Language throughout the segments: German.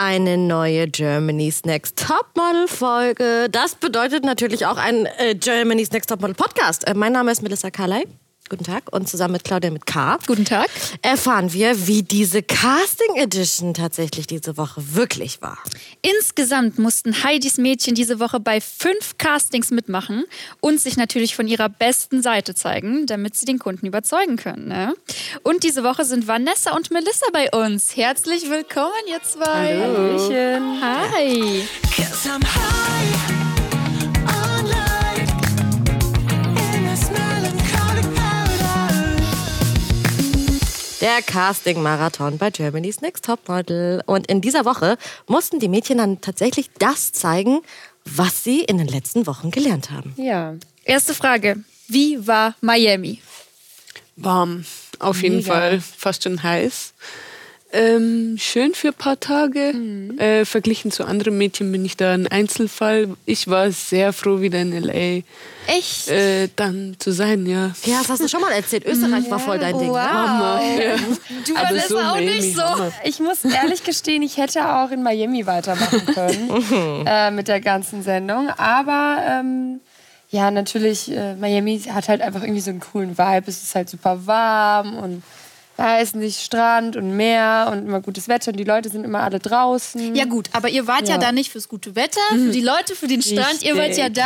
eine neue Germany's Next Topmodel Folge. Das bedeutet natürlich auch ein äh, Germany's Next Topmodel Podcast. Äh, mein Name ist Melissa Carley. Guten Tag. Und zusammen mit Claudia mit K. Guten Tag. Erfahren wir, wie diese Casting Edition tatsächlich diese Woche wirklich war. Insgesamt mussten Heidis Mädchen diese Woche bei fünf Castings mitmachen und sich natürlich von ihrer besten Seite zeigen, damit sie den Kunden überzeugen können. Ne? Und diese Woche sind Vanessa und Melissa bei uns. Herzlich willkommen, ihr zwei. Hallo. Hi. Der Casting-Marathon bei Germany's Next Topmodel. Und in dieser Woche mussten die Mädchen dann tatsächlich das zeigen, was sie in den letzten Wochen gelernt haben. Ja. Erste Frage. Wie war Miami? Warm, auf jeden Mega. Fall. Fast schon heiß. Ähm, schön für ein paar Tage. Mhm. Äh, verglichen zu anderen Mädchen bin ich da ein Einzelfall. Ich war sehr froh, wieder in L.A. Echt? Äh, dann zu sein, ja. Ja, das hast du schon mal erzählt. Österreich war voll dein Ding. Ne? Hammer. Ja. Du Aber Vanessa so auch Miami, nicht so. Hammer. Ich muss ehrlich gestehen, ich hätte auch in Miami weitermachen können äh, mit der ganzen Sendung. Aber ähm, ja, natürlich, äh, Miami hat halt einfach irgendwie so einen coolen Vibe. Es ist halt super warm und da ist nicht Strand und Meer und immer gutes Wetter und die Leute sind immer alle draußen. Ja gut, aber ihr wart ja, Ja. da nicht fürs gute Wetter, für die Leute, für den Strand. Ihr wart ja Richtig.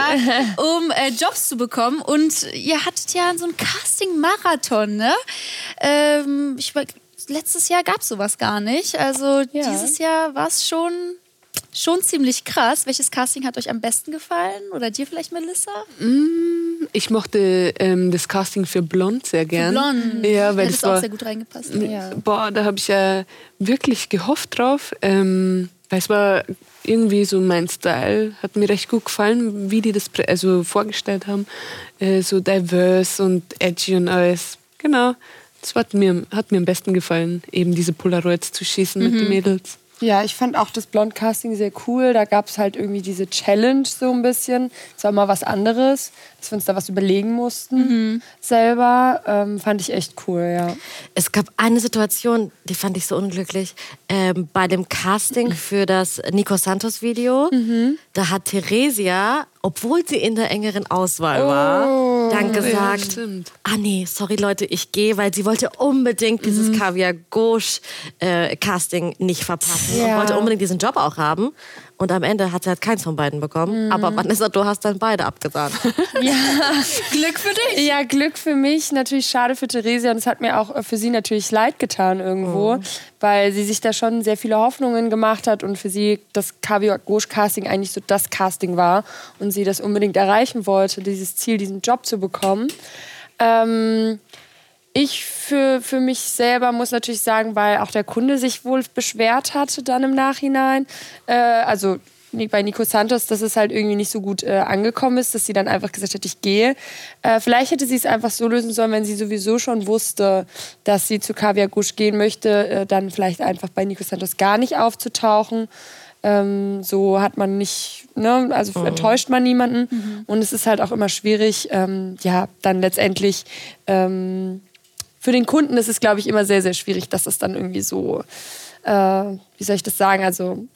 da, um äh, Jobs zu bekommen. Und ihr hattet ja so einen Casting-Marathon, ne? Ähm, ich, letztes Jahr gab es sowas gar nicht. Also Ja. dieses Jahr war es schon, schon ziemlich krass. Welches Casting hat euch am besten gefallen? Oder dir vielleicht, Melissa? Ich mochte ähm, das Casting für Blond sehr gern. Blond. Ja, weil Hätte das es auch war, sehr gut reingepasst. Ja. Boah, da habe ich ja wirklich gehofft drauf. Ähm, weil es war irgendwie so mein Style. Hat mir recht gut gefallen, wie die das also vorgestellt haben. Äh, so diverse und edgy und alles. Genau. Das hat mir, hat mir am besten gefallen, eben diese Polaroids zu schießen mit den Mädels. Ja, ich fand auch das Blond-Casting sehr cool. Da gab es halt irgendwie diese Challenge so ein bisschen. Es war mal was anderes, dass wir uns da was überlegen mussten selber. Ähm, fand ich echt cool, ja. Es gab eine Situation, die fand ich so unglücklich. Ähm, bei dem Casting für das Nico Santos Video, da hat Theresia, obwohl sie in der engeren Auswahl war, dann gesagt, stimmt. ah nee, sorry Leute, ich gehe, weil sie wollte unbedingt dieses Kaviar Gauche äh, Casting nicht verpassen und Ja. wollte unbedingt diesen Job auch haben. Und am Ende hat sie halt keins von beiden bekommen. Aber Vanessa, du hast dann beide abgesagt. Glück für dich! Ja, Glück für mich, natürlich schade für Theresia und es hat mir auch für sie natürlich leid getan irgendwo, weil sie sich da schon sehr viele Hoffnungen gemacht hat und für sie das Kaviar Gauche Casting eigentlich so das Casting war und sie das unbedingt erreichen wollte, dieses Ziel, diesen Job zu bekommen. Ähm, ich für, für mich selber muss natürlich sagen, weil auch der Kunde sich wohl beschwert hatte dann im Nachhinein. Äh, also bei Nico Santos, dass es halt irgendwie nicht so gut äh, angekommen ist, dass sie dann einfach gesagt hat, ich gehe. Äh, vielleicht hätte sie es einfach so lösen sollen, wenn sie sowieso schon wusste, dass sie zu Kaviar Gusch gehen möchte, äh, dann vielleicht einfach bei Nico Santos gar nicht aufzutauchen. Ähm, so hat man nicht, ne, also enttäuscht man niemanden. Und es ist halt auch immer schwierig, ähm, ja, dann letztendlich ähm, für den Kunden ist es, glaube ich, immer sehr, sehr schwierig, dass es dann irgendwie so, äh, wie soll ich das sagen, also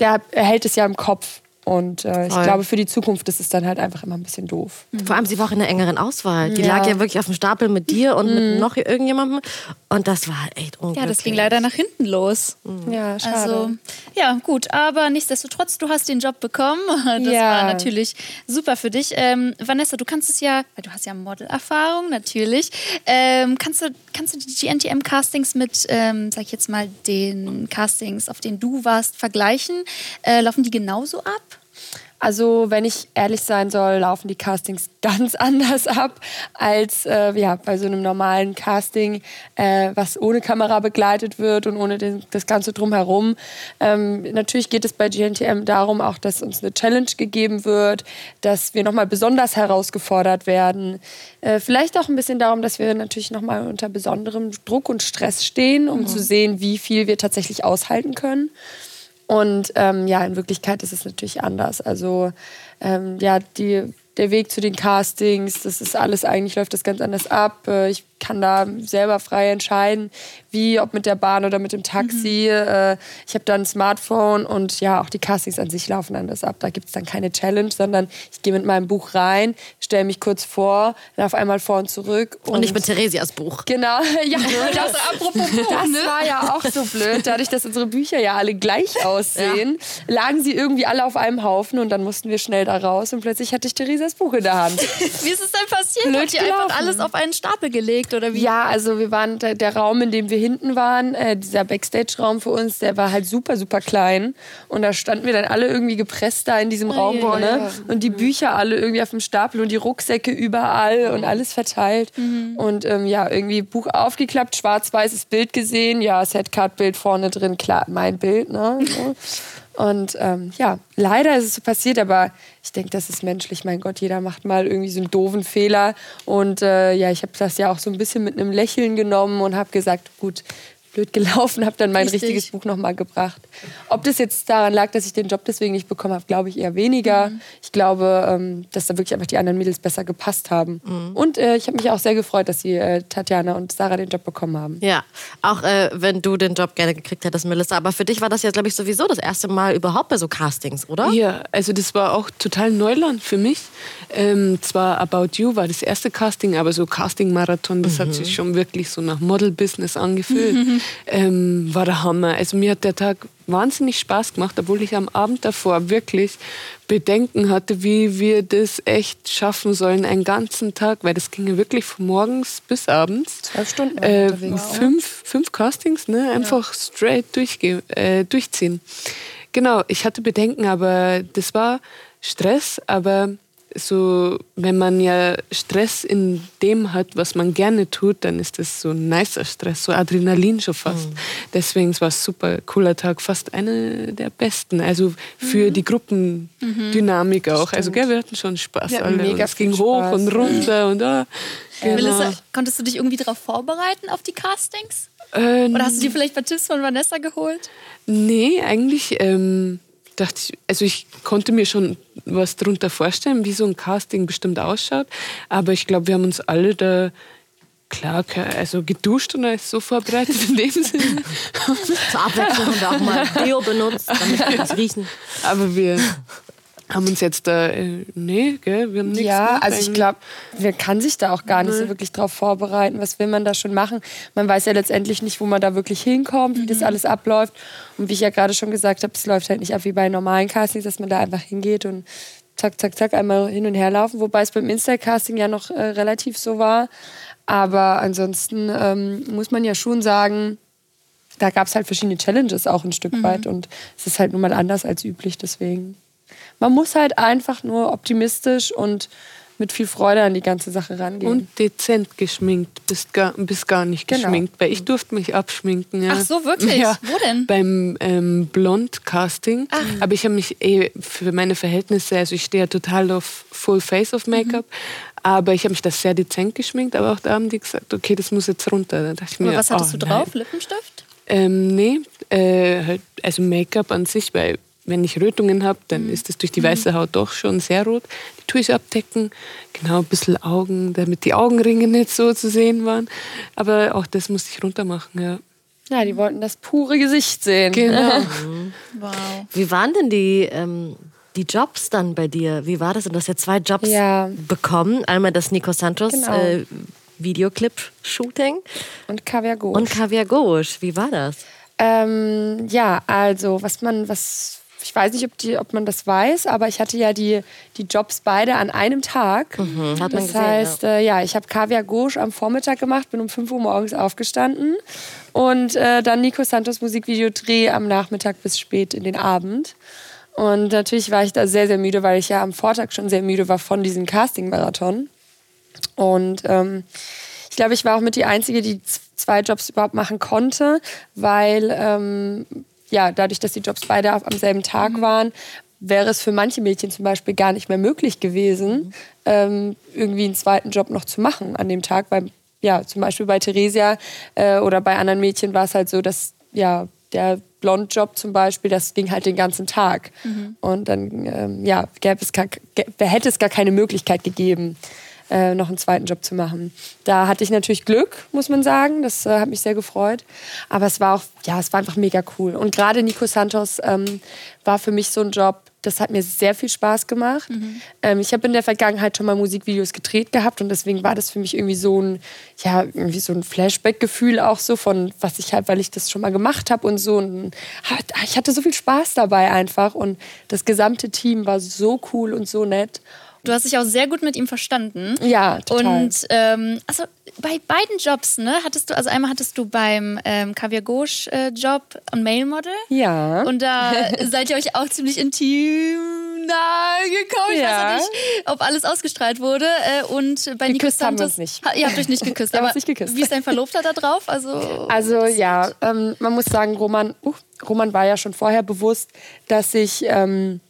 der erhält es ja im Kopf. Und äh, ich glaube, für die Zukunft ist es dann halt einfach immer ein bisschen doof. Vor allem, sie war auch in der engeren Auswahl. Die Ja. lag ja wirklich auf dem Stapel mit dir und mit noch irgendjemandem. Und das war halt echt unglücklich. Ja, das ging leider nach hinten los. Ja, schade. Also, ja, gut, aber nichtsdestotrotz, du hast den Job bekommen. Das Ja. war natürlich super für dich. Ähm, Vanessa, du kannst es ja, weil du hast ja Modelerfahrung, natürlich. Ähm, kannst, du, kannst du die GNTM-Castings mit, ähm, sag ich jetzt mal, den Castings, auf denen du warst, vergleichen? Äh, laufen die genauso ab? Also, wenn ich ehrlich sein soll, laufen die Castings ganz anders ab als äh, ja, bei so einem normalen Casting, äh, was ohne Kamera begleitet wird und ohne den, das Ganze drumherum. Ähm, natürlich geht es bei GNTM darum auch, dass uns eine Challenge gegeben wird, dass wir nochmal besonders herausgefordert werden. Äh, vielleicht auch ein bisschen darum, dass wir natürlich nochmal unter besonderem Druck und Stress stehen, um zu sehen, wie viel wir tatsächlich aushalten können. Und ähm, ja, in Wirklichkeit ist es natürlich anders. Also ähm, ja, die der Weg zu den Castings, das ist alles eigentlich, läuft das ganz anders ab. Äh, ich kann da selber frei entscheiden, wie, ob mit der Bahn oder mit dem Taxi. Mhm. Ich habe dann ein Smartphone und ja, auch die Castings an sich laufen anders ab. Da gibt es dann keine Challenge, sondern ich gehe mit meinem Buch rein, stelle mich kurz vor, laufe einmal vor und zurück. Und, und nicht mit Theresias Buch. Genau, ja, das, apropos Buch, das ne? war ja auch so blöd. Dadurch, dass unsere Bücher ja alle gleich aussehen, ja. lagen sie irgendwie alle auf einem Haufen und dann mussten wir schnell da raus und plötzlich hatte ich Theresias Buch in der Hand. wie ist es denn passiert? Blöd Habt ihr einfach alles auf einen Stapel gelegt? oder wie? Ja, also wir waren der, der Raum, in dem wir hinten waren, äh, dieser Backstage-Raum für uns, der war halt super, super klein. Und da standen wir dann alle irgendwie gepresst da in diesem oh, Raum yeah. ne? Und die Bücher alle irgendwie auf dem Stapel und die Rucksäcke überall und alles verteilt. Mhm. Und ähm, ja, irgendwie Buch aufgeklappt, schwarz-weißes Bild gesehen, ja, Setcard-Bild vorne drin, klar, mein Bild, ne? Und ähm, ja, leider ist es so passiert, aber ich denke, das ist menschlich. Mein Gott, jeder macht mal irgendwie so einen doofen Fehler. Und äh, ja, ich habe das ja auch so ein bisschen mit einem Lächeln genommen und habe gesagt, gut, blöd gelaufen, habe dann mein Richtig. richtiges Buch nochmal gebracht. Ob das jetzt daran lag, dass ich den Job deswegen nicht bekommen habe, glaube ich eher weniger. Mhm. Ich glaube, ähm, dass da wirklich einfach die anderen Mädels besser gepasst haben. Mhm. Und äh, ich habe mich auch sehr gefreut, dass sie äh, Tatjana und Sarah den Job bekommen haben. Ja, auch äh, wenn du den Job gerne gekriegt hättest, Melissa. Aber für dich war das ja, glaube ich, sowieso das erste Mal überhaupt bei so Castings, oder? Ja, also das war auch total Neuland für mich. Ähm, zwar About You war das erste Casting, aber so Casting-Marathon, das mhm. hat sich schon wirklich so nach Model-Business angefühlt. Ähm, war der Hammer. Also mir hat der Tag wahnsinnig Spaß gemacht, obwohl ich am Abend davor wirklich Bedenken hatte, wie wir das echt schaffen sollen, einen ganzen Tag, weil das ging ja wirklich von morgens bis abends. Zwölf Stunden. Äh, fünf, fünf Castings, ne? Einfach ja. straight durchge äh, durchziehen. Genau, ich hatte Bedenken, aber das war Stress, aber so, wenn man ja Stress in dem hat, was man gerne tut, dann ist das so ein nicer Stress, so Adrenalin schon fast. Mhm. Deswegen war es super cooler Tag, fast einer der besten. Also für mhm. die Gruppendynamik mhm. auch. Also gell, wir hatten schon Spaß ja, alle. Mega es ging hoch Spaß. und runter und ah, genau. Melissa, konntest du dich irgendwie darauf vorbereiten auf die Castings? Ähm, Oder hast du dir vielleicht mal Tipps von Vanessa geholt? Nee, eigentlich. Ähm, dachte ich, also ich konnte mir schon was darunter vorstellen, wie so ein Casting bestimmt ausschaut. Aber ich glaube, wir haben uns alle da klar, also geduscht und alles so vorbereitet in dem Sinne. Zur Abwechslung haben wir auch mal Deo benutzt, damit wir das riechen. Aber wir haben uns jetzt da, äh, nee, gell, wir haben nichts Ja, also ich glaube, man kann sich da auch gar nicht so wirklich drauf vorbereiten. Was will man da schon machen? Man weiß ja letztendlich nicht, wo man da wirklich hinkommt, wie mhm. das alles abläuft. Und wie ich ja gerade schon gesagt habe, es läuft halt nicht ab wie bei normalen Castings, dass man da einfach hingeht und zack, zack, zack, einmal hin und her laufen. Wobei es beim Insta-Casting ja noch äh, relativ so war. Aber ansonsten ähm, muss man ja schon sagen, da gab es halt verschiedene Challenges auch ein Stück mhm. weit. Und es ist halt nun mal anders als üblich, deswegen man muss halt einfach nur optimistisch und mit viel Freude an die ganze Sache rangehen. Und dezent geschminkt, bis gar, bis gar nicht genau. geschminkt. Genau. Weil ich durfte mich abschminken. Ja. Ach so, wirklich? Ja. Wo denn? Beim ähm, Blond-Casting. Aber ich habe mich eh für meine Verhältnisse, also ich stehe ja total auf Full Face of Make-up. Mhm. Aber ich habe mich das sehr dezent geschminkt. Aber auch da haben die gesagt, okay, das muss jetzt runter. Da dachte ich mir, was hattest oh, du drauf? Nein. Lippenstift? Ähm, nee, äh, halt, also Make-up an sich, weil wenn ich Rötungen habe, dann mhm. ist das durch die weiße Haut doch schon sehr rot. Die tue ich abdecken. Genau, ein bisschen Augen, damit die Augenringe nicht so zu sehen waren. Aber auch das musste ich runter machen, ja. Ja, die wollten das pure Gesicht sehen. Genau. wow. Wie waren denn die, ähm, die Jobs dann bei dir? Wie war das? Und du hast ja zwei Jobs ja. bekommen. Einmal das Nico Santos genau. äh, Videoclip-Shooting. Und Kaviar Gauche. Und Kaviar Gauche. Wie war das? Ähm, ja, also was man, was ich weiß nicht, ob, die, ob man das weiß, aber ich hatte ja die, die Jobs beide an einem Tag. Mhm, das gesehen, heißt, ja, äh, ja ich habe Kaviar Gauche am Vormittag gemacht, bin um 5 Uhr morgens aufgestanden und äh, dann Nico Santos Musikvideo-Dreh am Nachmittag bis spät in den Abend. Und natürlich war ich da sehr, sehr müde, weil ich ja am Vortag schon sehr müde war von diesem Casting-Marathon. Und ähm, ich glaube, ich war auch mit die Einzige, die zwei Jobs überhaupt machen konnte, weil ähm, ja, dadurch, dass die Jobs beide am selben Tag mhm. waren, wäre es für manche Mädchen zum Beispiel gar nicht mehr möglich gewesen, mhm. ähm, irgendwie einen zweiten Job noch zu machen an dem Tag. Weil, ja, zum Beispiel bei Theresia äh, oder bei anderen Mädchen war es halt so, dass ja, der Blondjob zum Beispiel, das ging halt den ganzen Tag. Und dann ähm, ja, gäbe es gar, gä- hätte es gar keine Möglichkeit gegeben, äh, noch einen zweiten Job zu machen. Da hatte ich natürlich Glück, muss man sagen. Das äh, hat mich sehr gefreut. Aber es war auch, ja, es war einfach mega cool. Und gerade Nico Santos ähm, war für mich so ein Job, das hat mir sehr viel Spaß gemacht. Ähm, ich habe in der Vergangenheit schon mal Musikvideos gedreht gehabt und deswegen war das für mich irgendwie so ein, ja, irgendwie so ein Flashback-Gefühl auch so von, was ich halt, weil ich das schon mal gemacht habe und so. Und ich hatte so viel Spaß dabei einfach und das gesamte Team war so cool und so nett. Du hast dich auch sehr gut mit ihm verstanden. Ja, total. Und ähm, also bei beiden Jobs, ne, hattest du, also einmal hattest du beim ähm, Kaviar Gauche äh, Job ein Mailmodel. ja. Und da seid ihr euch auch ziemlich intim nahe gekommen. Ich Ja. weiß auch nicht, ob alles ausgestrahlt wurde. Äh, und bei Nico Geküsst haben wir uns nicht. Ha, ihr habt euch nicht geküsst. Aber nicht geküsst. Wie ist dein Verlobter da drauf? Also, Also ja, ähm, man muss sagen, Roman, uh, Roman war ja schon vorher bewusst, dass ich, ähm,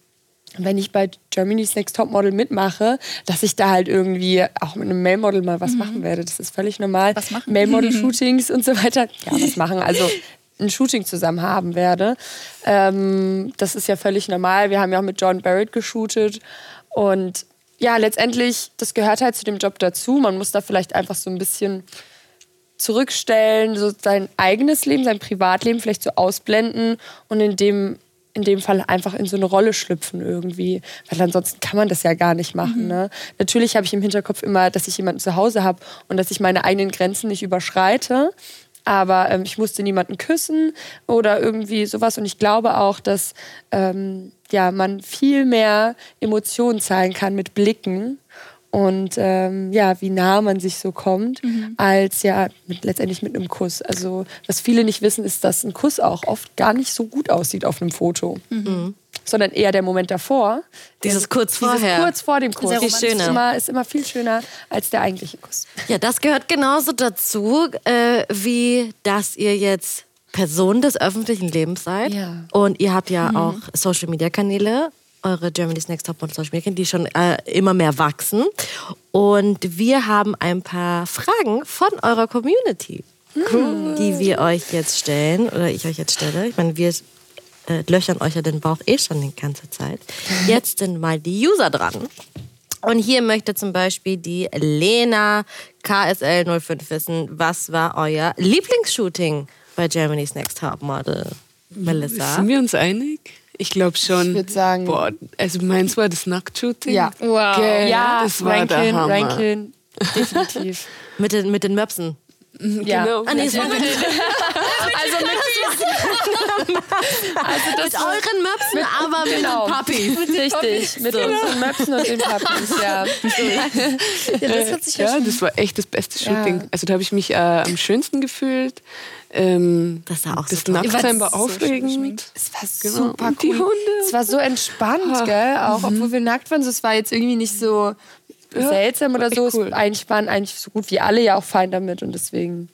wenn ich bei Germany's Next Topmodel mitmache, dass ich da halt irgendwie auch mit einem Mailmodel mal was machen werde. Das ist völlig normal. Mhm. Was machen? Mailmodel-Shootings und so weiter. Ja, was machen. Also ein Shooting zusammen haben werde. Ähm, das ist ja völlig normal. Wir haben ja auch mit John Barrett geshootet. Und ja, letztendlich, das gehört halt zu dem Job dazu. Man muss da vielleicht einfach so ein bisschen zurückstellen, so sein eigenes Leben, sein Privatleben vielleicht so ausblenden und in dem, in dem Fall einfach in so eine Rolle schlüpfen irgendwie. Weil ansonsten kann man das ja gar nicht machen. Ne? Natürlich habe ich im Hinterkopf immer, dass ich jemanden zu Hause habe und dass ich meine eigenen Grenzen nicht überschreite. Aber ähm, ich musste niemanden küssen oder irgendwie sowas. Und ich glaube auch, dass ähm, ja, man viel mehr Emotionen zeigen kann mit Blicken und ähm, ja, wie nah man sich so kommt, als ja mit, letztendlich mit einem Kuss. Also was viele nicht wissen, ist, dass ein Kuss auch oft gar nicht so gut aussieht auf einem Foto, sondern eher der Moment davor. Dieses Der- kurz vorher. Dieses kurz vor dem Kuss. Viel schöner. Ist, immer, ist immer viel schöner als der eigentliche Kuss. Ja, das gehört genauso dazu, äh, wie dass ihr jetzt Person des öffentlichen Lebens seid. Ja. Und ihr habt ja auch Social Media Kanäle, eure Germany's Next Top Model Social Media Kanäle, die schon äh, immer mehr wachsen. Und wir haben ein paar Fragen von eurer Community, die wir euch jetzt stellen oder ich euch jetzt stelle. Ich meine, wir äh, löchern euch ja den Bauch eh schon die ganze Zeit. Jetzt sind mal die User dran. Und hier möchte zum Beispiel die Lena KSL05 wissen, was war euer Lieblingsshooting bei Germany's Next Top Model? Melissa? Sind wir uns einig? Ich glaube schon. Ich würd sagen- Boah, also meins war das Nacktshooting. Ja. wow. Gell, Ja, das war der Rankin, Hammer. Rankin, definitiv. Mit den, mit den Möpsen. Ja. Genau. Ah, nee, war mit, Also mit also mit euren Möpsen, aber mit Genau. den Puppies. Richtig, mit unseren Möpsen und den Puppies, ja. Ja, das hat sich ja, Ja, das war echt das beste Ja. Shooting. Also da habe ich mich äh, am schönsten gefühlt. Ähm, Das sah auch das so. Nacktsein war so aufregend. geschminkt. Es war Genau. super Und die cool. Hunde. Es war so entspannt, gell? Auch obwohl wir nackt waren, so, es war jetzt irgendwie nicht so seltsam oder so. Es cool. eigentlich waren eigentlich so gut wie alle ja auch fein damit und deswegen,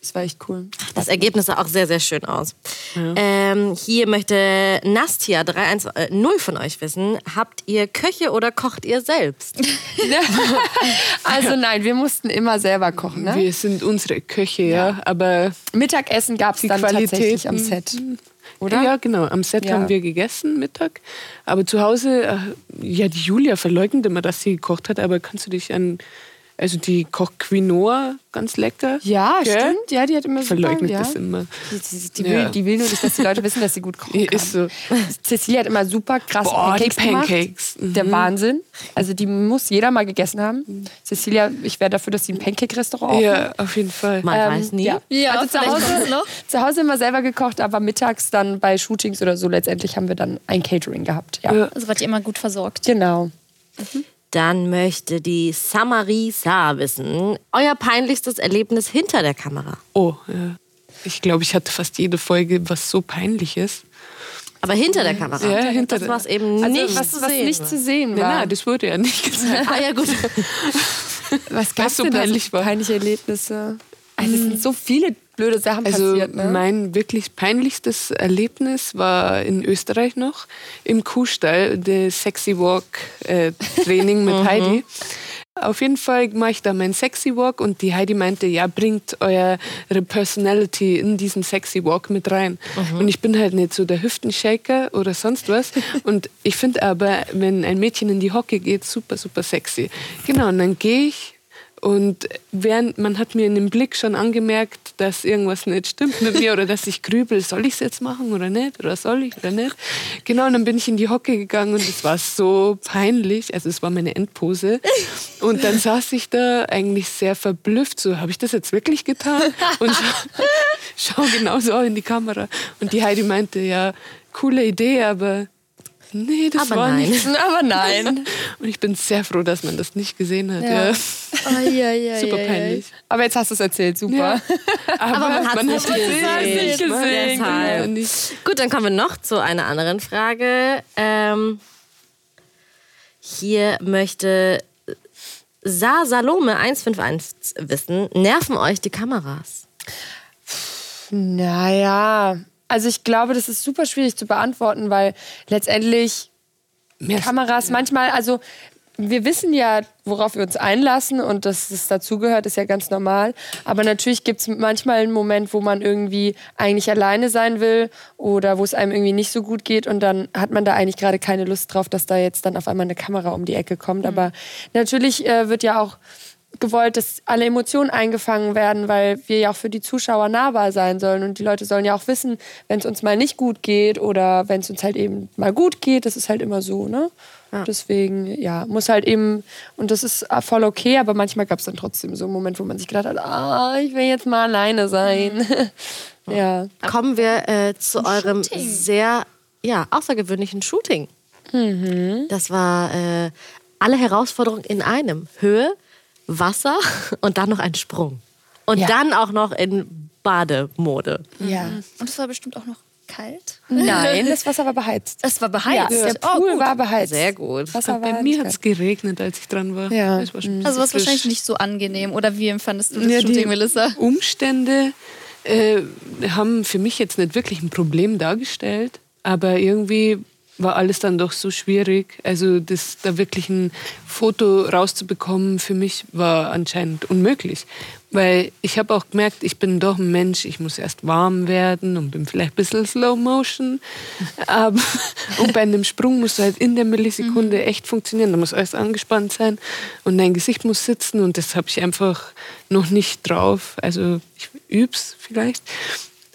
es war echt cool. Das Ergebnis sah auch sehr, sehr schön aus. Ähm, hier möchte Nastia 310 von euch wissen, habt ihr Köche oder kocht ihr selbst? Also nein, wir mussten immer selber kochen. Ne? Wir sind unsere Köche, ja. Aber Mittagessen gab es Die dann tatsächlich am Qualitäten- Set. Oder? Ja, genau. Am Set Ja. haben wir gegessen Mittag. Aber zu Hause, äh, ja, die Julia verleugnet immer, dass sie gekocht hat. Aber kannst du dich an, also die kocht Quinoa ganz lecker. Ja, Gell? stimmt. Ja, die hat immer super, Verleugnet ja. das immer. Die, die, die, Ja. will, die will nur nicht, dass die Leute wissen, dass sie gut kochen kann. Ist so. Cecilia hat immer super krasse Boah, die Pancakes, gemacht. Pancakes. Mhm. Der Wahnsinn. Also die muss jeder mal gegessen haben. Cecilia, ich wäre dafür, dass sie ein Pancake-Restaurant. Ja, auf jeden Fall. Man Ähm, weiß nie. Ja, Ja, also zu Hause, noch. zu Hause immer selber gekocht, aber mittags dann bei Shootings oder so letztendlich haben wir dann ein Catering gehabt. Ja, Ja. Also wart ihr immer gut versorgt. genau. Dann möchte die Samarisa wissen, euer peinlichstes Erlebnis hinter der Kamera. Oh, ja. Ich glaube, ich hatte fast jede Folge was so peinliches. Aber hinter der Kamera. Ja, hinter das war es eben Also nicht was, zu was sehen. nicht zu sehen war. nein, das wurde ja nicht gesagt. ah ja, gut. was gab was so peinlich war. Peinliche Erlebnisse. Also es sind so viele blöde Sachen Also passiert. Ne? mein wirklich peinlichstes Erlebnis war in Österreich noch im Kuhstall, das Sexy Walk äh, Training mit Heidi. auf jeden Fall mache ich da meinen Sexy Walk und die Heidi meinte, ja, bringt eure Personality in diesen Sexy Walk mit rein. Mhm. Und ich bin halt nicht so der Hüftenshaker oder sonst was. und ich finde aber, wenn ein Mädchen in die Hocke geht, super, super sexy. Genau, und dann gehe ich und während, man hat mir in dem Blick schon angemerkt, dass irgendwas nicht stimmt mit mir oder dass ich grübel, soll ich es jetzt machen oder nicht? Oder soll ich oder nicht? Genau, und dann bin ich in die Hocke gegangen und es war so peinlich. Also es war meine Endpose. Und dann saß ich da eigentlich sehr verblüfft, so, habe ich das jetzt wirklich getan? Und schau, schau genauso in die Kamera. Und die Heidi meinte, ja, coole Idee, aber nee, das Aber war nein. nicht. Aber nein. Und ich bin sehr froh, dass man das nicht gesehen hat. Ja. Ja. Oh, Super peinlich. Aber jetzt hast du es erzählt, super. Ja. Aber, man. Man hat's Nicht nicht gesehen. Ja, nicht. Gut, dann kommen wir noch zu einer anderen Frage. Ähm, hier möchte Sa Salome 151 wissen, nerven euch die Kameras? Naja, also ich glaube, das ist super schwierig zu beantworten, weil letztendlich Mehr- Kameras manchmal, also wir wissen ja, worauf wir uns einlassen und dass es dazugehört, ist ja ganz normal. Aber natürlich gibt es manchmal einen Moment, wo man irgendwie eigentlich alleine sein will oder wo es einem irgendwie nicht so gut geht und dann hat man da eigentlich gerade keine Lust drauf, dass da jetzt dann auf einmal eine Kamera um die Ecke kommt. Aber natürlich äh, wird ja auch gewollt, dass alle Emotionen eingefangen werden, weil wir ja auch für die Zuschauer nahbar sein sollen. Und die Leute sollen ja auch wissen, wenn es uns mal nicht gut geht oder wenn es uns halt eben mal gut geht, das ist halt immer so, ne? Deswegen, ja, muss halt eben, und das ist äh, voll okay, aber manchmal gab es dann trotzdem so einen Moment, wo man sich gedacht hat, ah, ich will jetzt mal alleine sein. ja. Kommen wir äh, zu eurem sehr ja, außergewöhnlichen Shooting. Das war äh, alle Herausforderungen in einem. Höhe, Wasser und dann noch ein Sprung. Und Ja. dann auch noch in Bademode. ja. Und es war bestimmt auch noch kalt. Nein, das Wasser war beheizt. Es war Ja, beheizt. der Oh, Pool gut. war beheizt. Sehr gut. Wasser war Bei mir hat es geregnet, als ich dran war. Ja. War schon Also was frisch. wahrscheinlich nicht so angenehm. Oder wie empfandest du das Ja, Shooting, die Melissa? Umstände äh, haben für mich jetzt nicht wirklich ein Problem dargestellt, aber irgendwie war alles dann doch so schwierig. Also das, da wirklich ein Foto rauszubekommen, für mich war anscheinend unmöglich. Weil ich habe auch gemerkt, ich bin doch ein Mensch, ich muss erst warm werden und bin vielleicht ein bisschen Slow Motion. Aber, und bei einem Sprung muss halt in der Millisekunde echt funktionieren. Da muss alles angespannt sein und dein Gesicht muss sitzen und das habe ich einfach noch nicht drauf. Also ich üb's vielleicht,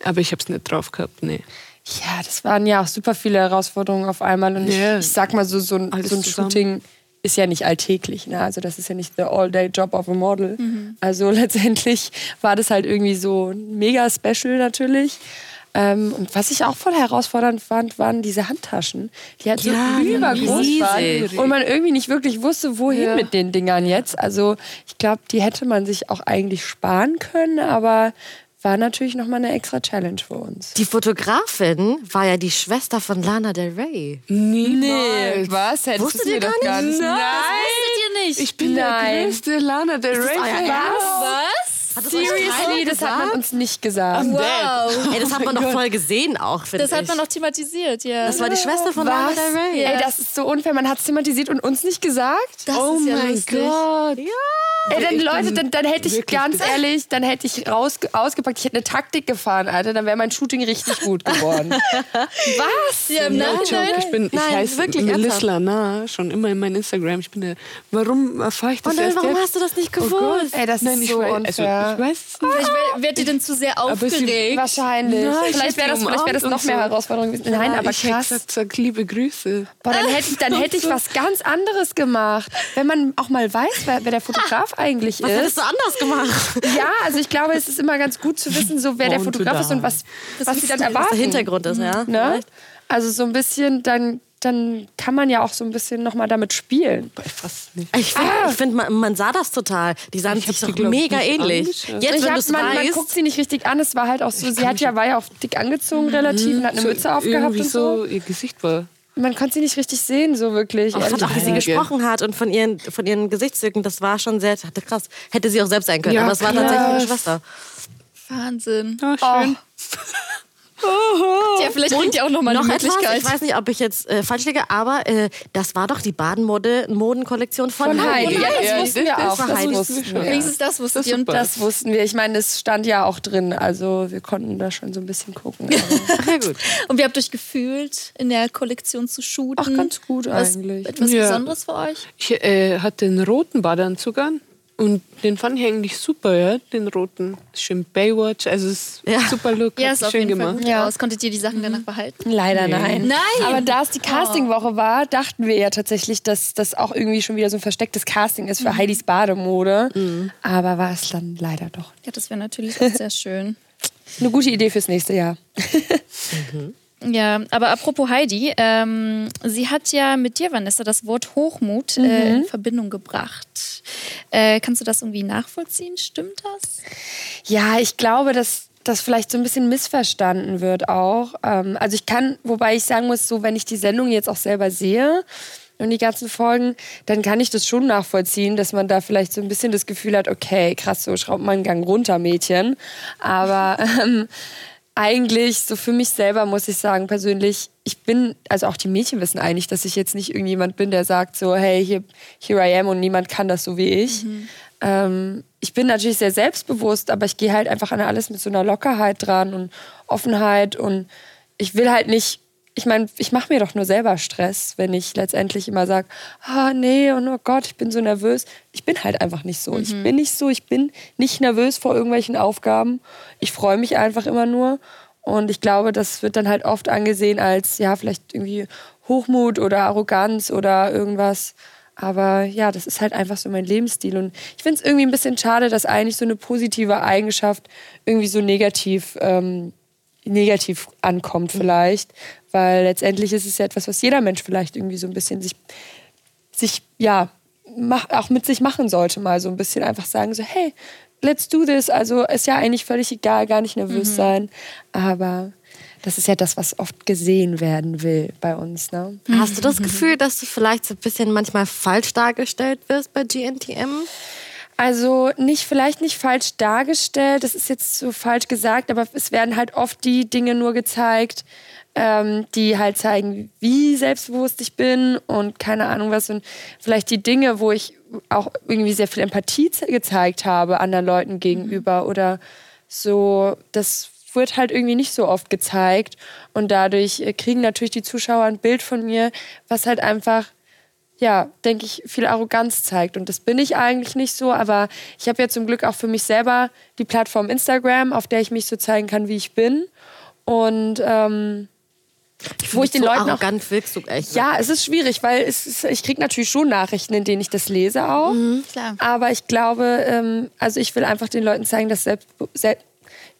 aber ich habe es nicht drauf gehabt, nee. Ja, das waren ja auch super viele Herausforderungen auf einmal. Und Ja. ich, ich sag mal so, so ein, so ein. Shooting ist ja nicht alltäglich. Ne? Also das ist ja nicht the all-day-job of a model. Also letztendlich war das halt irgendwie so mega special natürlich. Ähm, und was ich auch voll herausfordernd fand, waren diese Handtaschen, die halt Ja, so übergroß waren und man irgendwie nicht wirklich wusste, wohin Ja. mit den Dingern jetzt. Also ich glaube, die hätte man sich auch eigentlich sparen können, aber war natürlich nochmal eine extra Challenge für uns. Die Fotografin war ja die Schwester von Lana Del Rey. Niemals. was? Hättest Wusstet du ihr doch gar nicht? Nein! Wusstet ihr nicht? Ich bin Nein. der größte Lana Del Rey. Fan. Was? Hat das euch Seriously, das hat man uns nicht gesagt. Wow. Ey, das hat man doch voll gesehen auch, finde ich. Das hat man noch thematisiert, ja. Das war die Schwester von Lana Was? Del Rey. Ey, das ist so unfair. Man hat es thematisiert und uns nicht gesagt. das Oh ist ja mein lustig. Gott. Ey, dann Leute, dann, dann hätte ich ganz ehrlich, dann hätte ich raus, ausgepackt, ich hätte eine Taktik gefahren, Alter, dann wäre mein Shooting richtig gut geworden. Was? Ja, im Nachhinein. joke, ich bin, ich Nein, heiße wirklich Melis. Lana, schon immer in meinem Instagram. Ich bin der, warum erfahre ich das Und dann, erst warum jetzt? hast du das nicht Oh gewusst? Ey, das Nein, ist ich so weiß, unfair. Also, ich weiß es nicht. Vielleicht wär- werdet ihr denn zu sehr Aber sie- aufgeregt. Wahrscheinlich. Nein, ich vielleicht wäre das, vielleicht wär das noch und mehr so. Herausforderung gewesen. Nein, aber ich hätte krass. gesagt, sag liebe Grüße. Boah, dann hätte ich, dann hätte ich was ganz anderes gemacht. Wenn man auch mal weiß, wer, wer der Fotograf eigentlich Was hättest ist. du anders gemacht? Ja, also ich glaube, es ist immer ganz gut zu wissen, so wer der Fotograf ist die. und was, was sie dann Was erwarten. der Hintergrund ist, ja? Ne? Also so ein bisschen, dann, dann kann man ja auch so ein bisschen nochmal damit spielen. Nicht. Ich finde, Ah. ich find, man, man sah das total. Die sahen Ich sich doch ich, mega ähnlich. angeschaut. Jetzt, Ich wenn hab, du es man, man weißt. guckt sie nicht richtig an. Es war halt auch so, sie hat ja, war ja auch dick angezogen relativ und hat eine So Mütze aufgehabt und so. so ihr Gesicht war. Man konnte sie nicht richtig sehen, so wirklich. Ich fand ehrlich auch, wie sie gesprochen hat und von ihren, von ihren Gesichtszügen, das war schon sehr ich krass. Hätte sie auch selbst sein können, Ja, aber es war tatsächlich ihre Schwester. Wahnsinn. Oh, schön. Ja, vielleicht bringt ihr auch nochmal eine Noch etwas, Möglichkeit. ich weiß nicht, ob ich jetzt äh, falsch liege, aber äh, das war doch die Badenmode-Modenkollektion von, Von Heidi. Heidi. Ja, das Ja, wussten das- wir auch. das Das wussten wussten wir. wir. Wenigstens das wusstet Das ihr. Und. Das wussten wir. Ich meine, es stand ja auch drin. Also wir konnten da schon so ein bisschen gucken. Aber Ach ja, gut. Und wie habt ihr euch gefühlt, in der Kollektion zu shooten? Ach, ganz gut Was, eigentlich. Etwas Ja. Besonderes für euch? Ich äh, hatte den roten Badeanzug an und den fand ich eigentlich super, ja, den roten. Schön Baywatch, also es ist Ja. super Look, Ja, ist schön gemacht. gut Ja. aus. Konntet ihr die Sachen danach behalten? Leider nein. Nein! Aber da es die Castingwoche war, dachten wir ja tatsächlich, dass das auch irgendwie schon wieder so ein verstecktes Casting ist für Heidis Bademode. Aber war es dann leider doch. Ja, das wäre natürlich auch sehr schön. Eine gute Idee fürs nächste Jahr. Ja, aber apropos Heidi, ähm, sie hat ja mit dir, Vanessa, das Wort Hochmut äh, in Verbindung gebracht. Äh, kannst du das irgendwie nachvollziehen? Stimmt das? Ja, ich glaube, dass das vielleicht so ein bisschen missverstanden wird auch. Ähm, also ich kann, wobei ich sagen muss, so wenn ich die Sendung jetzt auch selber sehe und die ganzen Folgen, dann kann ich das schon nachvollziehen, dass man da vielleicht so ein bisschen das Gefühl hat, okay, krass, so schraubt man einen Gang runter, Mädchen. Aber ähm, eigentlich, so für mich selber muss ich sagen, persönlich, ich bin, also auch die Mädchen wissen eigentlich, dass ich jetzt nicht irgendjemand bin, der sagt so, hey, hier, here I am und niemand kann das so wie ich. Ähm, ich bin natürlich sehr selbstbewusst, aber ich gehe halt einfach an alles mit so einer Lockerheit dran und Offenheit und ich will halt nicht, ich meine, ich mache mir doch nur selber Stress, wenn ich letztendlich immer sage, ah nee und oh Gott, ich bin so nervös. Ich bin halt einfach nicht so. Ich bin nicht so, ich bin nicht nervös vor irgendwelchen Aufgaben. Ich freue mich einfach immer nur und ich glaube, das wird dann halt oft angesehen als, ja, vielleicht irgendwie Hochmut oder Arroganz oder irgendwas. Aber ja, das ist halt einfach so mein Lebensstil. Und ich finde es irgendwie ein bisschen schade, dass eigentlich so eine positive Eigenschaft irgendwie so negativ, ähm, negativ ankommt vielleicht. Weil letztendlich ist es ja etwas, was jeder Mensch vielleicht irgendwie so ein bisschen sich, sich ja, mach, auch mit sich machen sollte. Mal so ein bisschen einfach sagen, so, hey, let's do this. Also ist ja eigentlich völlig egal, gar nicht nervös sein. Aber das ist ja das, was oft gesehen werden will bei uns. Ne? Hast du das Gefühl, dass du vielleicht so ein bisschen manchmal falsch dargestellt wirst bei GNTM? Also nicht, vielleicht nicht falsch dargestellt, das ist jetzt so falsch gesagt, aber es werden halt oft die Dinge nur gezeigt, ähm, die halt zeigen, wie selbstbewusst ich bin und keine Ahnung was. Und vielleicht die Dinge, wo ich auch irgendwie sehr viel Empathie ze- gezeigt habe anderen Leuten gegenüber oder so, das wird halt irgendwie nicht so oft gezeigt. Und dadurch äh, kriegen natürlich die Zuschauer ein Bild von mir, was halt einfach ja, denke ich, viel Arroganz zeigt. Und das bin ich eigentlich nicht so. Aber ich habe ja zum Glück auch für mich selber die Plattform Instagram, auf der ich mich so zeigen kann, wie ich bin. Und ähm, wo ich den so Leuten auch arrogant wirkst du echt. ja, es ist schwierig, weil es ist, ich kriege natürlich schon Nachrichten, in denen ich das lese auch. klar. Aber ich glaube, ähm, also ich will einfach den Leuten zeigen, dass selbst, sel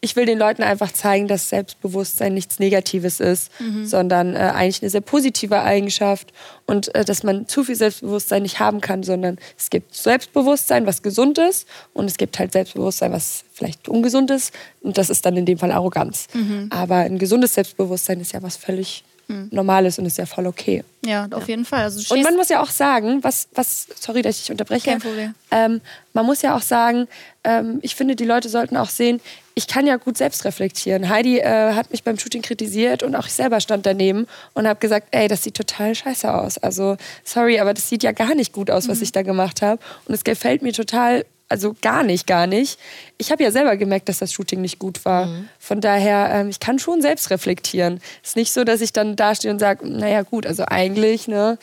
ich will den Leuten einfach zeigen, dass Selbstbewusstsein nichts Negatives ist, sondern äh, eigentlich eine sehr positive Eigenschaft und äh, dass man zu viel Selbstbewusstsein nicht haben kann, sondern es gibt Selbstbewusstsein, was gesund ist und es gibt halt Selbstbewusstsein, was vielleicht ungesund ist und das ist dann in dem Fall Arroganz. Aber ein gesundes Selbstbewusstsein ist ja was völlig Normales und ist ja voll okay. Ja, auf jeden Fall. Also Und man muss ja auch sagen, was, was sorry, dass ich dich unterbreche. Kein Problem. Ähm, man muss ja auch sagen, ähm, ich finde, die Leute sollten auch sehen, ich kann ja gut selbst reflektieren. Heidi äh, hat mich beim Shooting kritisiert und auch ich selber stand daneben und habe gesagt, ey, das sieht total scheiße aus. Also sorry, aber das sieht ja gar nicht gut aus, was ich da gemacht habe. Und es gefällt mir total, also gar nicht, gar nicht. Ich habe ja selber gemerkt, dass das Shooting nicht gut war. Von daher, ähm, ich kann schon selbst reflektieren. Es ist nicht so, dass ich dann dastehe und sage, naja gut, also eigentlich, ne?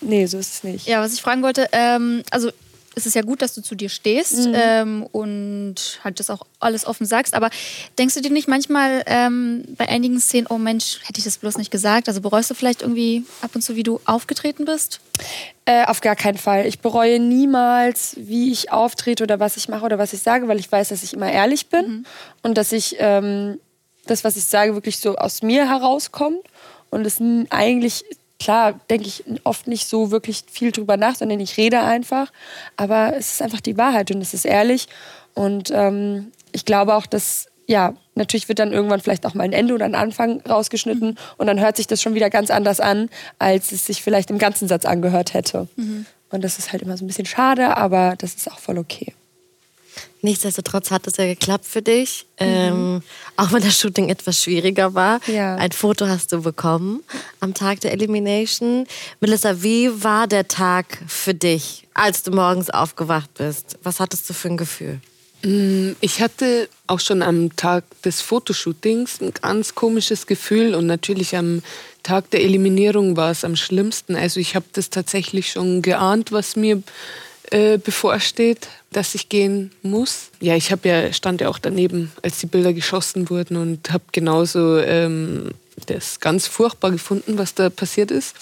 Nee, so ist es nicht. Ja, was ich fragen wollte, ähm, also es ist ja gut, dass du zu dir stehst ähm, und halt das auch alles offen sagst, aber denkst du dir nicht manchmal ähm, bei einigen Szenen, oh Mensch, hätte ich das bloß nicht gesagt? Also bereust du vielleicht irgendwie ab und zu, wie du aufgetreten bist? Äh, auf gar keinen Fall. Ich bereue niemals, wie ich auftrete oder was ich mache oder was ich sage, weil ich weiß, dass ich immer ehrlich bin und dass ich ähm, das, was ich sage, wirklich so aus mir herauskommt und es eigentlich klar denke ich oft nicht so wirklich viel drüber nach, sondern ich rede einfach. Aber es ist einfach die Wahrheit und es ist ehrlich. Und ähm, ich glaube auch, dass, ja, natürlich wird dann irgendwann vielleicht auch mal ein Ende oder ein Anfang rausgeschnitten und dann hört sich das schon wieder ganz anders an, als es sich vielleicht im ganzen Satz angehört hätte. Und das ist halt immer so ein bisschen schade, aber das ist auch voll okay. Nichtsdestotrotz hat es ja geklappt für dich, ähm, auch wenn das Shooting etwas schwieriger war. Ja. Ein Foto hast du bekommen am Tag der Elimination. Melissa, wie war der Tag für dich, als du morgens aufgewacht bist? Was hattest du für ein Gefühl? Ich hatte auch schon am Tag des Fotoshootings ein ganz komisches Gefühl und natürlich am Tag der Eliminierung war es am schlimmsten. Also ich habe das tatsächlich schon geahnt, was mir äh, bevorsteht, dass ich gehen muss. Ja, ich habe ja stand ja auch daneben, als die Bilder geschossen wurden und habe genauso ähm, das ganz furchtbar gefunden, was da passiert ist.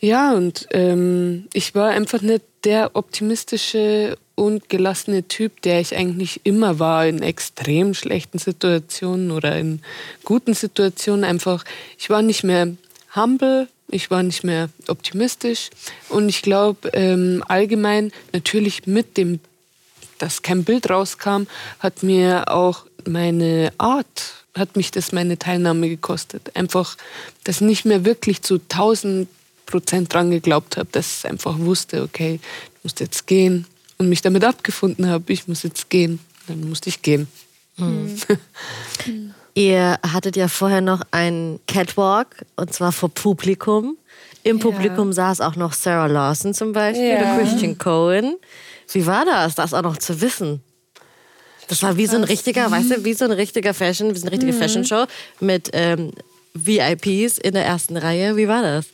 Ja, und ähm, ich war einfach nicht der optimistische und gelassene Typ, der ich eigentlich immer war in extrem schlechten Situationen oder in guten Situationen. Einfach, ich war nicht mehr humble, ich war nicht mehr optimistisch und ich glaube ähm, allgemein natürlich mit dem, dass kein Bild rauskam, hat mir auch meine Art hat mich das meine Teilnahme gekostet. Einfach, dass ich nicht mehr wirklich zu 1000 Prozent dran geglaubt habe, dass ich einfach wusste, okay, ich muss jetzt gehen und mich damit abgefunden habe, ich muss jetzt gehen. Dann musste ich gehen. Ihr hattet ja vorher noch einen Catwalk und zwar vor Publikum. Im Publikum saß auch noch Sarah Lawson zum Beispiel Ja. oder Christian Cohen. Wie war das, das auch noch zu wissen? Das war wie so ein richtiger, weißt du, wie so ein richtiger Fashion, wie so eine richtige Fashion Show mit ähm, VIPs in der ersten Reihe. Wie war das?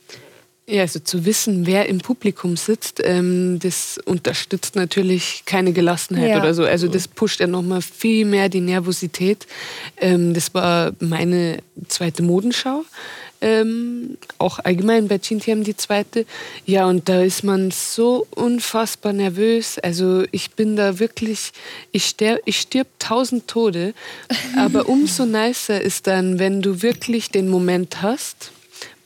Ja, also zu wissen, wer im Publikum sitzt, ähm, das unterstützt natürlich keine Gelassenheit Ja. oder so. Also das pusht ja nochmal viel mehr die Nervosität. Ähm, das war meine zweite Modenschau. Ähm, auch allgemein bei GNTM die zweite. Ja, und da ist man so unfassbar nervös. Also ich bin da wirklich, ich sterb, ich stirb tausend Tode. Aber umso nicer ist dann, wenn du wirklich den Moment hast,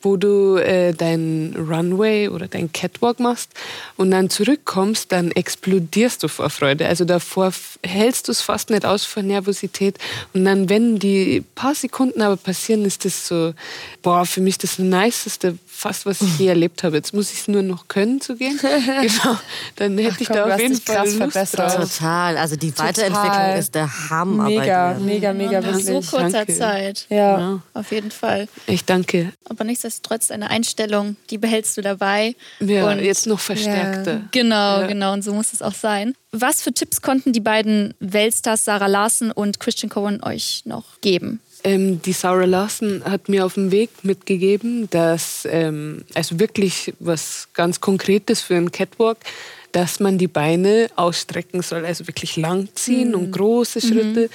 wo du äh, dein Runway oder dein Catwalk machst und dann zurückkommst, dann explodierst du vor Freude. Also davor hältst du es fast nicht aus vor Nervosität. Und dann, wenn die paar Sekunden aber passieren, ist das so, boah, für mich das Niceste, fast was ich je erlebt habe. Jetzt muss ich es nur noch können zu gehen. genau. Dann hätte ich komm, da auf jeden Fall krass Lust verbessert. drauf. Total. Also die Weiterentwicklung ist der Hammer Mega, mega, mega, so wirklich. kurzer Danke. Zeit. Ja. Auf jeden Fall. Ich danke. Aber nichtsdestotrotz, deine Einstellung, die behältst du dabei. Ja, und jetzt noch verstärkter. Genau, Ja. genau. Und so muss es auch sein. Was für Tipps konnten die beiden Weltstars Sarah Larson und Christian Cohen euch noch geben? Ähm, die Sarah Larson hat mir auf dem Weg mitgegeben, dass, ähm, also wirklich was ganz Konkretes für einen Catwalk, dass man die Beine ausstrecken soll, also wirklich lang ziehen und große Schritte.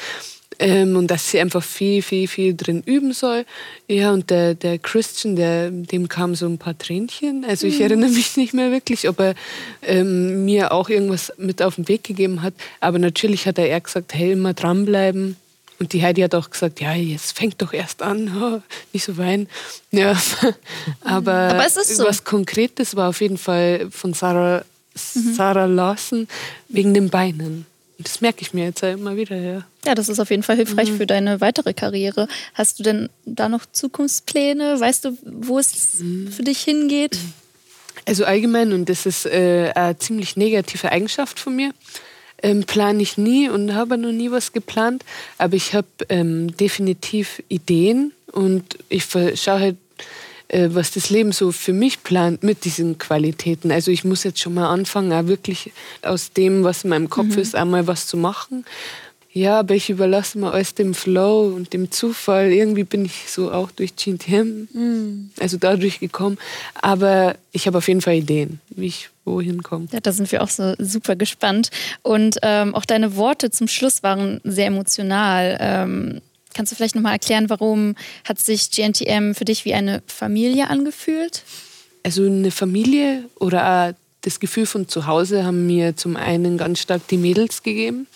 Ähm, und dass sie einfach viel, viel, viel drin üben soll. Ja, und der, der Christian, der, dem kam so ein paar Tränchen. Also ich erinnere mich nicht mehr wirklich, ob er ähm, mir auch irgendwas mit auf den Weg gegeben hat. Aber natürlich hat er eher gesagt, hey, immer dranbleiben. Und die Heidi hat auch gesagt, ja, jetzt fängt doch erst an, oh, nicht so weinen. Ja, aber, Aber es ist so. was Konkretes war auf jeden Fall von Sarah, Sarah Larson wegen den Beinen. Das merke ich mir jetzt ja immer wieder, ja. Ja, das ist auf jeden Fall hilfreich für deine weitere Karriere. Hast du denn da noch Zukunftspläne? Weißt du, wo es für dich hingeht? Also allgemein, und das ist äh, eine ziemlich negative Eigenschaft von mir, ähm, plane ich nie und habe noch nie was geplant. Aber ich habe ähm, definitiv Ideen und ich schaue halt, äh, was das Leben so für mich plant mit diesen Qualitäten. Also ich muss jetzt schon mal anfangen, auch wirklich aus dem, was in meinem Kopf ist, einmal was zu machen. Ja, aber ich überlasse mal alles dem Flow und dem Zufall. Irgendwie bin ich so auch durch GTM, also dadurch gekommen. Aber ich habe auf jeden Fall Ideen, wie ich wohin komme. Ja, da sind wir auch so super gespannt. Und ähm, auch deine Worte zum Schluss waren sehr emotional. Ähm, kannst du vielleicht nochmal erklären, warum hat sich GNTM für dich wie eine Familie angefühlt? Also eine Familie oder das Gefühl von zu Hause haben mir zum einen ganz stark die Mädels gegeben,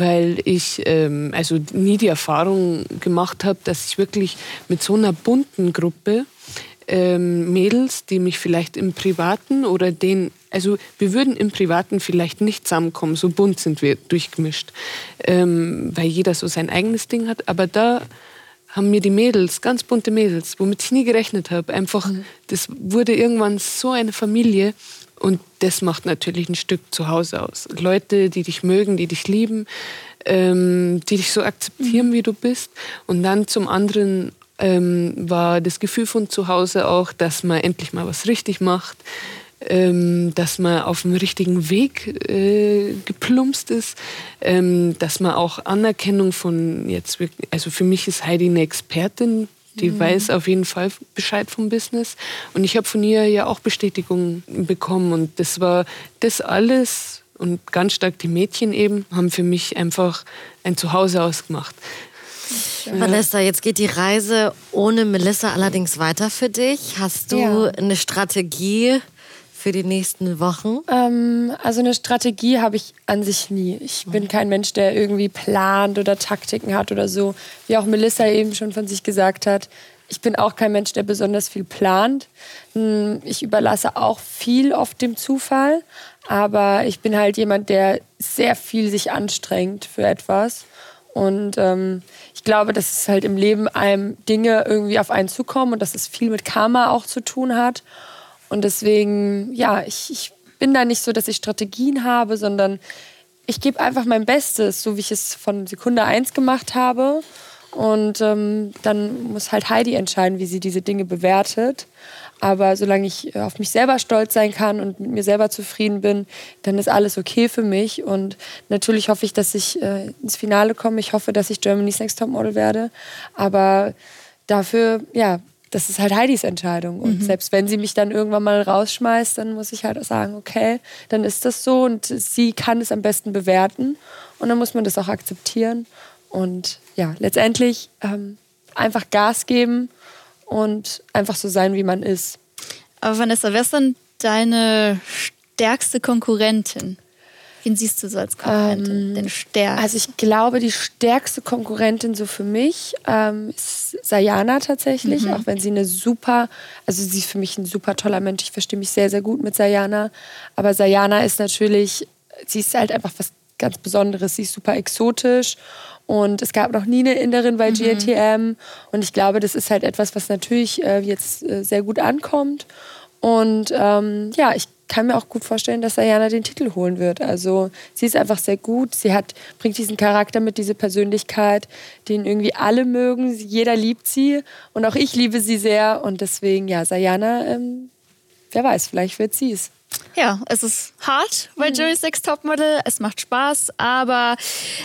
weil ich ähm, also nie die Erfahrung gemacht habe, dass ich wirklich mit so einer bunten Gruppe ähm, Mädels, die mich vielleicht im Privaten oder den, also wir würden im Privaten vielleicht nicht zusammenkommen, so bunt sind wir durchgemischt, ähm, weil jeder so sein eigenes Ding hat, aber da haben mir die Mädels, ganz bunte Mädels, womit ich nie gerechnet habe, einfach, mhm. das wurde irgendwann so eine Familie und das macht natürlich ein Stück zu Hause aus. Leute, die dich mögen, die dich lieben, ähm, die dich so akzeptieren, mhm. wie du bist. Und dann zum anderen ähm, war das Gefühl von zu Hause auch, dass man endlich mal was richtig macht, ähm, dass man auf dem richtigen Weg äh, geplumpst ist, ähm, dass man auch Anerkennung von jetzt wirklich, also für mich ist Heidi eine Expertin, die mhm. weiß auf jeden Fall Bescheid vom Business und ich habe von ihr ja auch Bestätigung bekommen und das war das alles und ganz stark die Mädchen eben haben für mich einfach ein Zuhause ausgemacht. Ja. Vanessa, jetzt geht die Reise ohne Melissa allerdings weiter für dich. Hast du ja. eine Strategie für die nächsten Wochen? Ähm, also eine Strategie habe ich an sich nie. Ich bin kein Mensch, der irgendwie plant oder Taktiken hat oder so. Wie auch Melissa eben schon von sich gesagt hat. Ich bin auch kein Mensch, der besonders viel plant. Hm, ich überlasse auch viel oft dem Zufall. Aber ich bin halt jemand, der sehr viel sich anstrengt für etwas. Und ähm, ich glaube, dass es halt im Leben einem Dinge irgendwie auf einen zukommen und dass es viel mit Karma auch zu tun hat. Und deswegen, ja, ich, ich bin da nicht so, dass ich Strategien habe, sondern ich gebe einfach mein Bestes, so wie ich es von Sekunde eins gemacht habe. Und ähm, dann muss halt Heidi entscheiden, wie sie diese Dinge bewertet. Aber solange ich auf mich selber stolz sein kann und mit mir selber zufrieden bin, dann ist alles okay für mich. Und natürlich hoffe ich, dass ich äh, ins Finale komme. Ich hoffe, dass ich Germany's Next Top Model werde. Aber dafür, ja, das ist halt Heidis Entscheidung. Und mhm. selbst wenn sie mich dann irgendwann mal rausschmeißt, dann muss ich halt sagen, okay, dann ist das so und sie kann es am besten bewerten. Und dann muss man das auch akzeptieren. Und ja, letztendlich ähm, einfach Gas geben und einfach so sein, wie man ist. Aber Vanessa, wer ist denn deine stärkste Konkurrentin? Wen siehst du so als Konkurrentin? Ähm, den stärksten? Also ich glaube, die stärkste Konkurrentin so für mich ähm, ist Sayana tatsächlich, mhm. auch wenn sie eine super, also sie ist für mich ein super toller Mensch. Ich verstehe mich sehr, sehr gut mit Sayana. Aber Sayana ist natürlich, sie ist halt einfach was ganz Besonderes. Sie ist super exotisch und es gab noch nie eine Inderin bei mhm. GNTM. Und ich glaube, das ist halt etwas, was natürlich äh, jetzt äh, sehr gut ankommt. Und ähm, ja, ich kann mir auch gut vorstellen, dass Ayana den Titel holen wird. Also sie ist einfach sehr gut. Sie hat, bringt diesen Charakter mit, diese Persönlichkeit, den irgendwie alle mögen. Jeder liebt sie und auch ich liebe sie sehr. Und deswegen, ja, Sayana, ähm, wer weiß, vielleicht wird sie es. Ja, es ist hart bei mhm. Jerry's Next Topmodel. Es macht Spaß, aber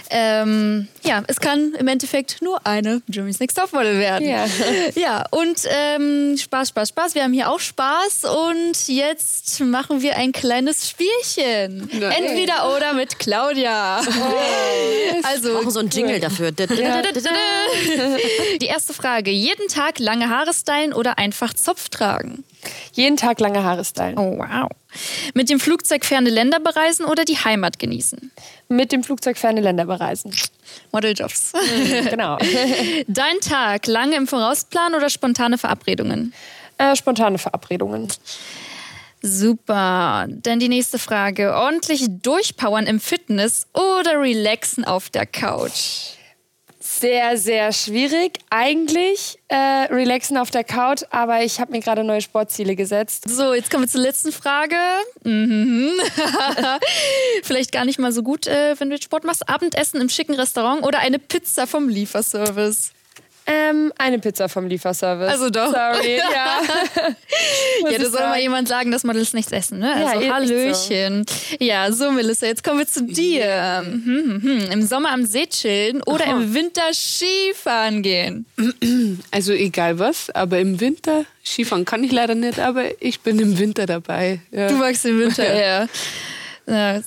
ähm, ja, es kann im Endeffekt nur eine Jerry's Next Topmodel werden. Ja, ja und ähm, Spaß, Spaß, Spaß. Wir haben hier auch Spaß und jetzt machen wir ein kleines Spielchen. Nein. Entweder oder mit Claudia. Oh. Also wir brauchen so ein Jingle dafür. Die erste Frage: Jeden Tag lange Haare stylen oder einfach Zopf tragen? Jeden Tag lange Haare stylen. Oh, wow. Mit dem Flugzeug ferne Länder bereisen oder die Heimat genießen? Mit dem Flugzeug ferne Länder bereisen. Modeljobs. Mhm, genau. Dein Tag lange im Vorausplan oder spontane Verabredungen? Äh, spontane Verabredungen. Super. Dann die nächste Frage. Ordentlich durchpowern im Fitness oder relaxen auf der Couch? Sehr, sehr schwierig. Eigentlich äh, relaxen auf der Couch, aber ich habe mir gerade neue Sportziele gesetzt. So, jetzt kommen wir zur letzten Frage. Mhm. Vielleicht gar nicht mal so gut, äh, wenn du jetzt Sport machst. Abendessen im schicken Restaurant oder eine Pizza vom Lieferservice? Ähm, eine Pizza vom Lieferservice. Also doch. Sorry, ja. ja, da soll mal jemand sagen, dass Models nichts essen, ne? Also ja, Hallöchen. So. Ja, so Melissa, jetzt kommen wir zu dir. Yeah. Hm, hm, hm. Im Sommer am See chillen oder Aha. im Winter Skifahren gehen? Also egal was, aber im Winter Skifahren kann ich leider nicht, aber ich bin im Winter dabei. Ja. Du magst den Winter, ja. ja.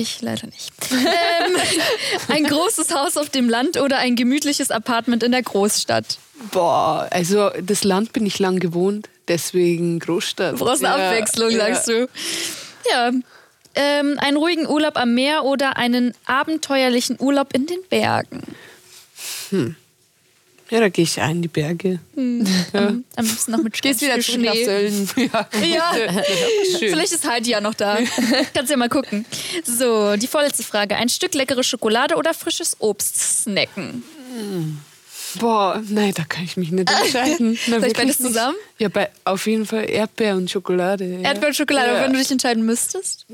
Ich leider nicht. ähm, ein großes Haus auf dem Land oder ein gemütliches Apartment in der Großstadt? Boah, also das Land bin ich lang gewohnt, deswegen Großstadt. Du brauchst eine ja, Abwechslung, ja. sagst du. Ja. Ähm, einen ruhigen Urlaub am Meer oder einen abenteuerlichen Urlaub in den Bergen? Hm. Ja, da gehe ich ein in die Berge. Hm. Ja. Am, am liebsten noch mit Gehst wieder Schnee. nach Sölden. Ja. ja. Vielleicht ist Heidi ja noch da. Kannst ja mal gucken. So, die vorletzte Frage. Ein Stück leckere Schokolade oder frisches Obst snacken? Hm. Boah, nein, da kann ich mich nicht entscheiden. Na, Vielleicht wirklich beides zusammen? Ja, bei, auf jeden Fall Erdbeer und Schokolade. ja. Erdbeer und Schokolade, Ja. wenn du dich entscheiden müsstest.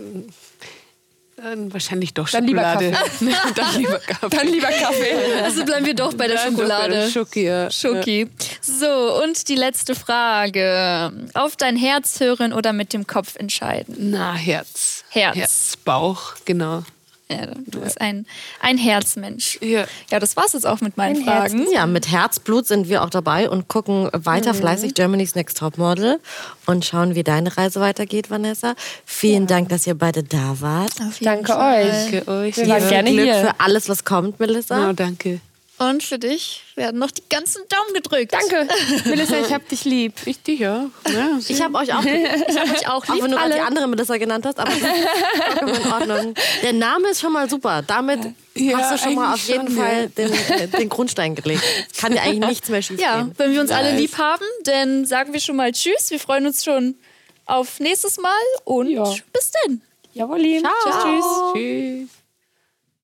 Dann wahrscheinlich doch Dann lieber Schokolade. dann lieber Kaffee. Dann lieber Kaffee. Also bleiben wir doch bei der Dann doch bei Schokolade. der Schoki, ja. Schoki. So, und die letzte Frage. Auf dein Herz hören oder mit dem Kopf entscheiden? Na, Herz. Herz. Herz, Bauch, genau. Ja, du bist ein, ein Herzmensch. Ja. Ja, das war's jetzt auch mit meinen Ein Fragen. Ja, mit Herzblut sind wir auch dabei und gucken weiter fleißig Germany's Next Topmodel und schauen, wie deine Reise weitergeht, Vanessa. Vielen Dank, dass ihr beide da wart. Auf jeden Danke Fall. euch. Danke euch. Wir waren Ja. gerne Glück hier. für alles, was kommt, Melissa. Genau, danke. Und für dich werden noch die ganzen Daumen gedrückt. Danke. Melissa, ich hab dich lieb. Ich dich auch. Ja, Ich habe euch auch, Ich habe euch auch auch lieb. wenn du gerade die alle. andere Melissa genannt hast, aber das ist vollkommen in Ordnung. Der Name ist schon mal super. Damit Ja, hast du schon mal auf jeden schon, Fall den, äh, den Grundstein gelegt. Kann dir eigentlich nichts mehr schief Ja, gehen. wenn wir uns alle Nice. lieb haben, dann sagen wir schon mal Tschüss. Wir freuen uns schon auf nächstes Mal und Ja. bis dann. Jawohl, lieb. Ciao. Tschüss, tschüss. Tschüss.